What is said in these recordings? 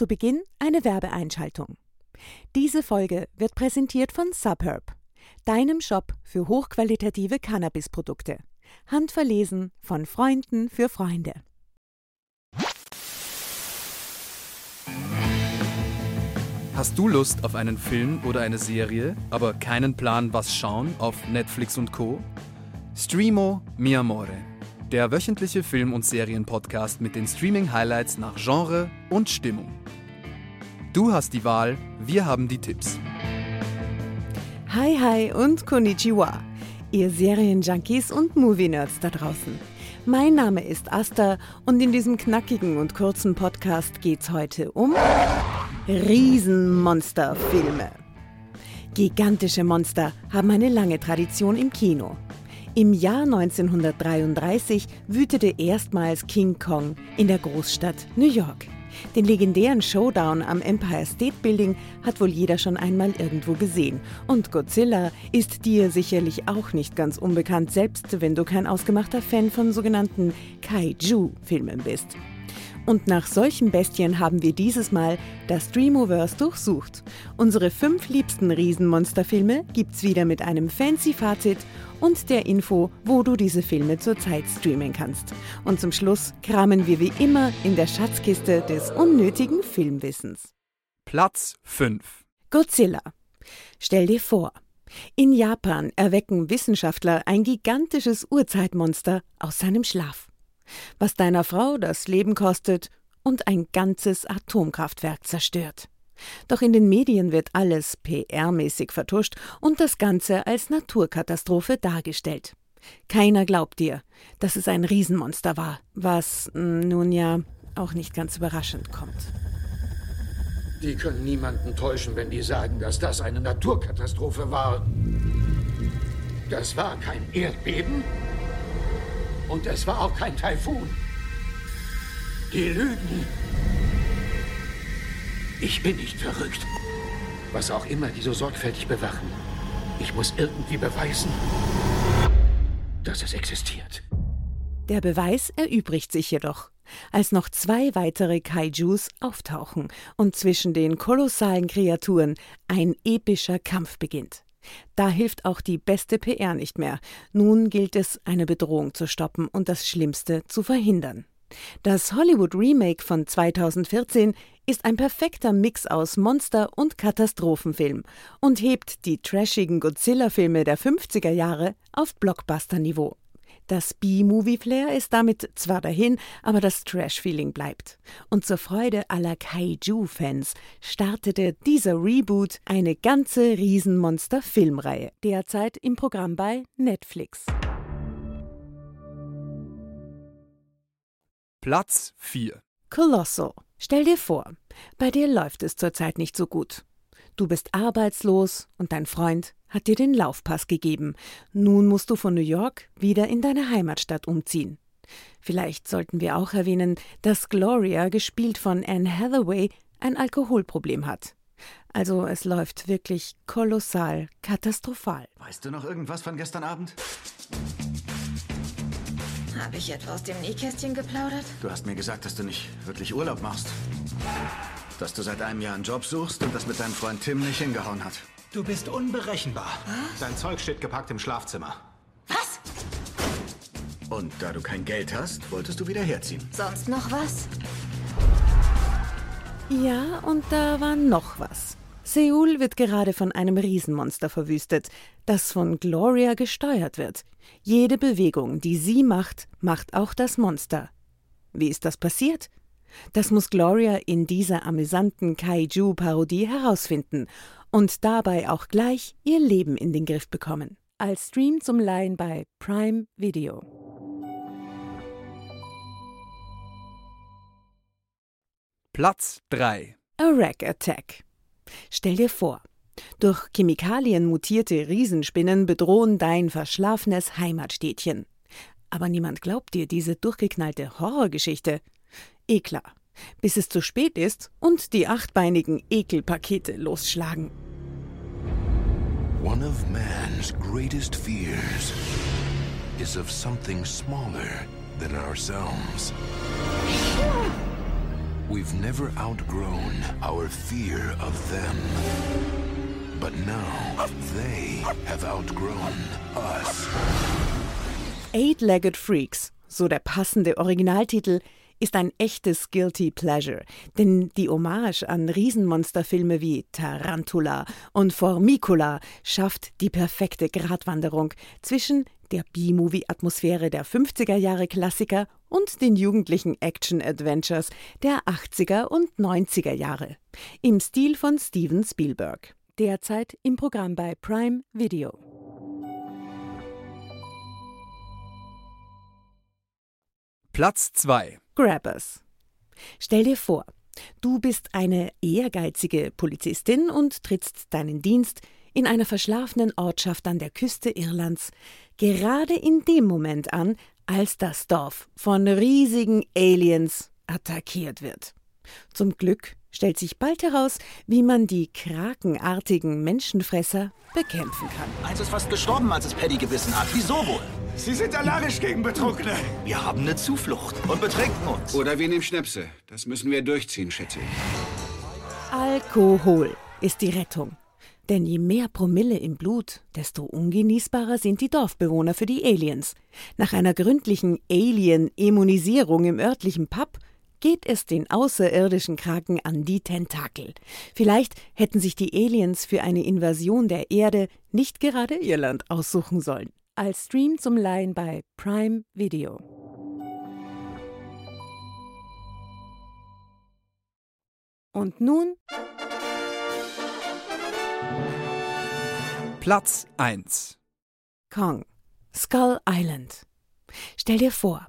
zu Beginn eine Werbeeinschaltung. Diese Folge wird präsentiert von Subherb, deinem Shop für hochqualitative Cannabisprodukte. Handverlesen von Freunden für Freunde. Hast du Lust auf einen Film oder eine Serie, aber keinen Plan, was schauen auf Netflix und Co? Streamo Mi Amore, der wöchentliche Film- und Serienpodcast mit den Streaming-Highlights nach Genre und Stimmung. Du hast die Wahl, wir haben die Tipps. Hi, hi und Konnichiwa, ihr Serienjunkies und Movie-Nerds da draußen. Mein Name ist Asta und in diesem knackigen und kurzen Podcast geht's heute um Riesenmonsterfilme. Gigantische Monster haben eine lange Tradition im Kino. Im Jahr 1933 wütete erstmals King Kong in der Großstadt New York. Den legendären Showdown am Empire State Building hat wohl jeder schon einmal irgendwo gesehen. Und Godzilla ist dir sicherlich auch nicht ganz unbekannt, selbst wenn du kein ausgemachter Fan von sogenannten Kaiju-Filmen bist. Und nach solchen Bestien haben wir dieses Mal das Dreamoverse durchsucht. Unsere fünf liebsten Riesenmonsterfilme gibt's wieder mit einem fancy Fazit und der Info, wo du diese Filme zurzeit streamen kannst. Und zum Schluss kramen wir wie immer in der Schatzkiste des unnötigen Filmwissens. Platz 5. Godzilla. Stell dir vor, in Japan erwecken Wissenschaftler ein gigantisches Urzeitmonster aus seinem Schlaf was deiner Frau das Leben kostet und ein ganzes Atomkraftwerk zerstört. Doch in den Medien wird alles PR-mäßig vertuscht und das Ganze als Naturkatastrophe dargestellt. Keiner glaubt dir, dass es ein Riesenmonster war, was hm, nun ja auch nicht ganz überraschend kommt. Die können niemanden täuschen, wenn die sagen, dass das eine Naturkatastrophe war. Das war kein Erdbeben, und es war auch kein Taifun. Die lügen. Ich bin nicht verrückt. Was auch immer die so sorgfältig bewachen. Ich muss irgendwie beweisen, dass es existiert. Der Beweis erübrigt sich jedoch, als noch zwei weitere Kaijus auftauchen und zwischen den kolossalen Kreaturen ein epischer Kampf beginnt. Da hilft auch die beste PR nicht mehr. Nun gilt es, eine Bedrohung zu stoppen und das Schlimmste zu verhindern. Das Hollywood-Remake von 2014 ist ein perfekter Mix aus Monster- und Katastrophenfilm und hebt die trashigen Godzilla-Filme der 50er Jahre auf Blockbuster-Niveau. Das B-Movie-Flair ist damit zwar dahin, aber das Trash-Feeling bleibt. Und zur Freude aller Kaiju-Fans startete dieser Reboot eine ganze Riesenmonster-Filmreihe, derzeit im Programm bei Netflix. Platz 4 Colossal. Stell dir vor, bei dir läuft es zurzeit nicht so gut. Du bist arbeitslos und dein Freund hat dir den Laufpass gegeben. Nun musst du von New York wieder in deine Heimatstadt umziehen. Vielleicht sollten wir auch erwähnen, dass Gloria, gespielt von Anne Hathaway, ein Alkoholproblem hat. Also es läuft wirklich kolossal, katastrophal. Weißt du noch irgendwas von gestern Abend? Habe ich etwa aus dem Nähkästchen geplaudert? Du hast mir gesagt, dass du nicht wirklich Urlaub machst dass du seit einem Jahr einen Job suchst und das mit deinem Freund Tim nicht hingehauen hat. Du bist unberechenbar. Was? Dein Zeug steht gepackt im Schlafzimmer. Was? Und da du kein Geld hast, wolltest du wieder herziehen. Sonst noch was? Ja, und da war noch was. Seoul wird gerade von einem Riesenmonster verwüstet, das von Gloria gesteuert wird. Jede Bewegung, die sie macht, macht auch das Monster. Wie ist das passiert? Das muss Gloria in dieser amüsanten Kaiju-Parodie herausfinden und dabei auch gleich ihr Leben in den Griff bekommen. Als Stream zum Leihen bei Prime Video. Platz 3 A Rack Attack. Stell dir vor, durch Chemikalien mutierte Riesenspinnen bedrohen dein verschlafenes Heimatstädtchen. Aber niemand glaubt dir diese durchgeknallte Horrorgeschichte. Eh klar, bis es zu spät ist und die achtbeinigen Ekelpakete losschlagen. One of man's greatest fears is of something smaller than ourselves. We've never outgrown our fear of them. But now they have outgrown us. Eight-Legged Freaks, so der passende Originaltitel, ist ein echtes Guilty Pleasure, denn die Hommage an Riesenmonsterfilme wie Tarantula und Formicula schafft die perfekte Gratwanderung zwischen der B-Movie-Atmosphäre der 50er Jahre Klassiker und den jugendlichen Action-Adventures der 80er und 90er Jahre. Im Stil von Steven Spielberg. Derzeit im Programm bei Prime Video. Platz 2. Grabbers. Stell dir vor, du bist eine ehrgeizige Polizistin und trittst deinen Dienst in einer verschlafenen Ortschaft an der Küste Irlands gerade in dem Moment an, als das Dorf von riesigen Aliens attackiert wird. Zum Glück stellt sich bald heraus, wie man die krakenartigen Menschenfresser bekämpfen kann. Eins ist fast gestorben, als es Paddy gebissen hat. Wieso wohl? Sie sind allergisch gegen Betrunkene. Wir haben eine Zuflucht und betrinken uns. Oder wir nehmen Schnäpse. Das müssen wir durchziehen, schätze ich. Alkohol ist die Rettung. Denn je mehr Promille im Blut, desto ungenießbarer sind die Dorfbewohner für die Aliens. Nach einer gründlichen Alien-Immunisierung im örtlichen Pub geht es den außerirdischen Kraken an die Tentakel. Vielleicht hätten sich die Aliens für eine Invasion der Erde nicht gerade Irland aussuchen sollen. Als Stream zum Leihen bei Prime Video. Und nun Platz 1. Kong, Skull Island. Stell dir vor,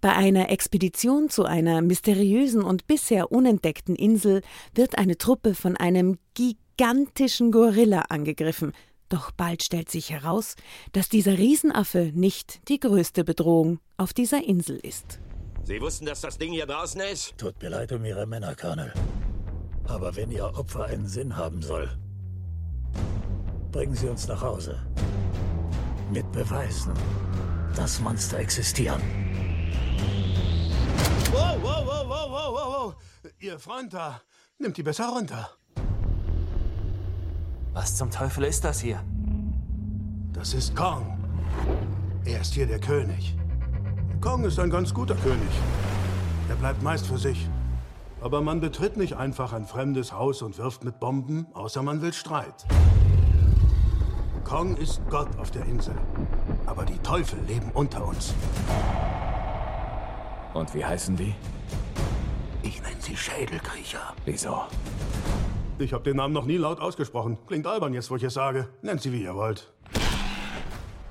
bei einer Expedition zu einer mysteriösen und bisher unentdeckten Insel wird eine Truppe von einem gigantischen Gorilla angegriffen. Doch bald stellt sich heraus, dass dieser Riesenaffe nicht die größte Bedrohung auf dieser Insel ist. Sie wussten, dass das Ding hier draußen ist? Tut mir leid um Ihre Männer, Colonel. Aber wenn Ihr Opfer einen Sinn haben soll, bringen Sie uns nach Hause. Mit Beweisen, dass Monster existieren. Wow, wow, wow, wow, wow, wow, wow. Ihr Freund da, nimmt die besser runter. Was zum Teufel ist das hier? Das ist Kong. Er ist hier der König. Kong ist ein ganz guter König. Er bleibt meist für sich. Aber man betritt nicht einfach ein fremdes Haus und wirft mit Bomben, außer man will Streit. Kong ist Gott auf der Insel. Aber die Teufel leben unter uns. Und wie heißen die? Ich nenne sie Schädelkriecher. Wieso? Ich habe den Namen noch nie laut ausgesprochen. Klingt albern jetzt, wo ich es sage. Nennt sie, wie ihr wollt.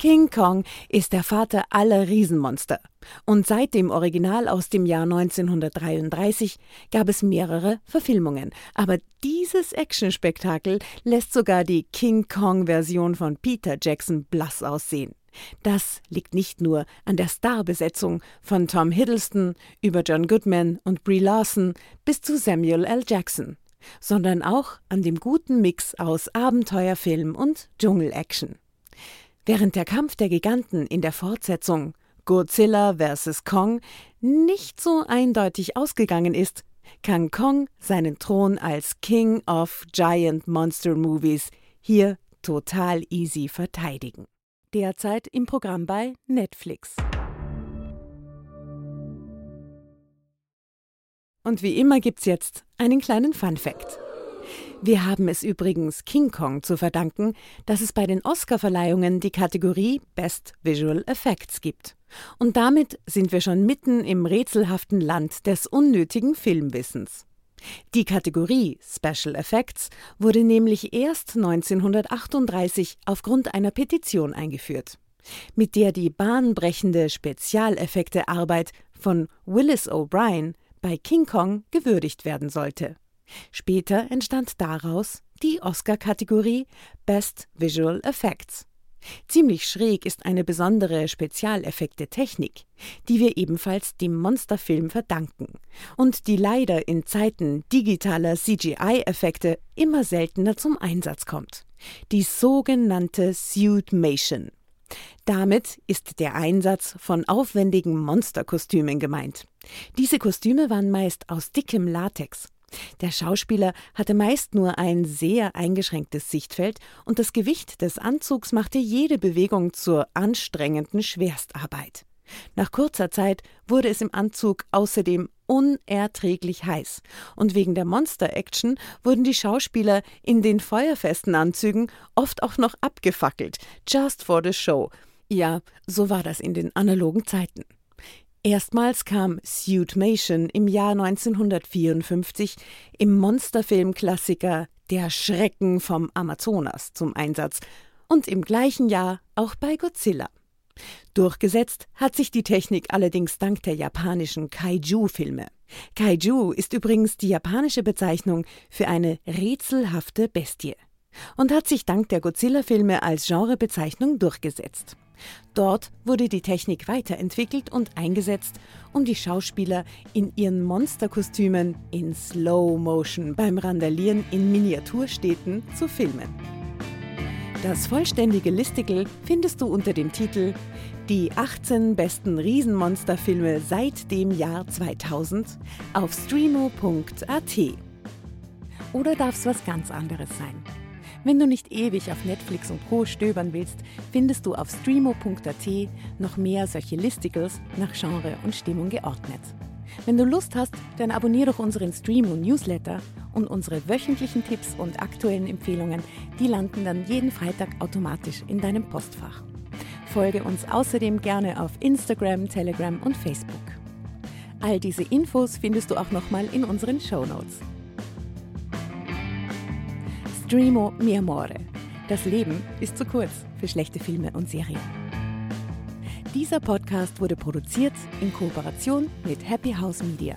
King Kong ist der Vater aller Riesenmonster. Und seit dem Original aus dem Jahr 1933 gab es mehrere Verfilmungen. Aber dieses Actionspektakel lässt sogar die King Kong-Version von Peter Jackson blass aussehen. Das liegt nicht nur an der Starbesetzung von Tom Hiddleston über John Goodman und Brie Larson bis zu Samuel L. Jackson, sondern auch an dem guten Mix aus Abenteuerfilm und Dschungelaction. Während der Kampf der Giganten in der Fortsetzung Godzilla vs. Kong nicht so eindeutig ausgegangen ist, kann Kong seinen Thron als King of Giant Monster Movies hier total easy verteidigen. Derzeit im Programm bei Netflix. Und wie immer gibt's jetzt einen kleinen Fun Fact. Wir haben es übrigens King Kong zu verdanken, dass es bei den Oscarverleihungen die Kategorie Best Visual Effects gibt. Und damit sind wir schon mitten im rätselhaften Land des unnötigen Filmwissens. Die Kategorie Special Effects wurde nämlich erst 1938 aufgrund einer Petition eingeführt, mit der die bahnbrechende Spezialeffektearbeit von Willis O'Brien bei King Kong gewürdigt werden sollte. Später entstand daraus die Oscar-Kategorie Best Visual Effects. Ziemlich schräg ist eine besondere Spezialeffekte-Technik, die wir ebenfalls dem Monsterfilm verdanken und die leider in Zeiten digitaler CGI-Effekte immer seltener zum Einsatz kommt. Die sogenannte Suitmation. Damit ist der Einsatz von aufwendigen Monsterkostümen gemeint. Diese Kostüme waren meist aus dickem Latex. Der Schauspieler hatte meist nur ein sehr eingeschränktes Sichtfeld und das Gewicht des Anzugs machte jede Bewegung zur anstrengenden Schwerstarbeit. Nach kurzer Zeit wurde es im Anzug außerdem unerträglich heiß. Und wegen der Monster-Action wurden die Schauspieler in den feuerfesten Anzügen oft auch noch abgefackelt, just for the show. Ja, so war das in den analogen Zeiten. Erstmals kam Suitmation im Jahr 1954 im Monsterfilm-Klassiker Der Schrecken vom Amazonas zum Einsatz und im gleichen Jahr auch bei Godzilla. Durchgesetzt hat sich die Technik allerdings dank der japanischen Kaiju-Filme. Kaiju ist übrigens die japanische Bezeichnung für eine rätselhafte Bestie und hat sich dank der Godzilla-Filme als Genrebezeichnung durchgesetzt. Dort wurde die Technik weiterentwickelt und eingesetzt, um die Schauspieler in ihren Monsterkostümen in Slow Motion beim Randalieren in Miniaturstädten zu filmen. Das vollständige Listicle findest du unter dem Titel Die 18 besten Riesenmonsterfilme seit dem Jahr 2000 auf streamo.at. Oder darf es was ganz anderes sein? Wenn du nicht ewig auf Netflix und Co. stöbern willst, findest du auf streamo.at noch mehr solche Listicles nach Genre und Stimmung geordnet. Wenn du Lust hast, dann abonniere doch unseren Stream und Newsletter und unsere wöchentlichen Tipps und aktuellen Empfehlungen, die landen dann jeden Freitag automatisch in deinem Postfach. Folge uns außerdem gerne auf Instagram, Telegram und Facebook. All diese Infos findest du auch nochmal in unseren Show Notes. Streamo mi amore. Das Leben ist zu kurz für schlechte Filme und Serien. Dieser Podcast wurde produziert in Kooperation mit Happy House Media.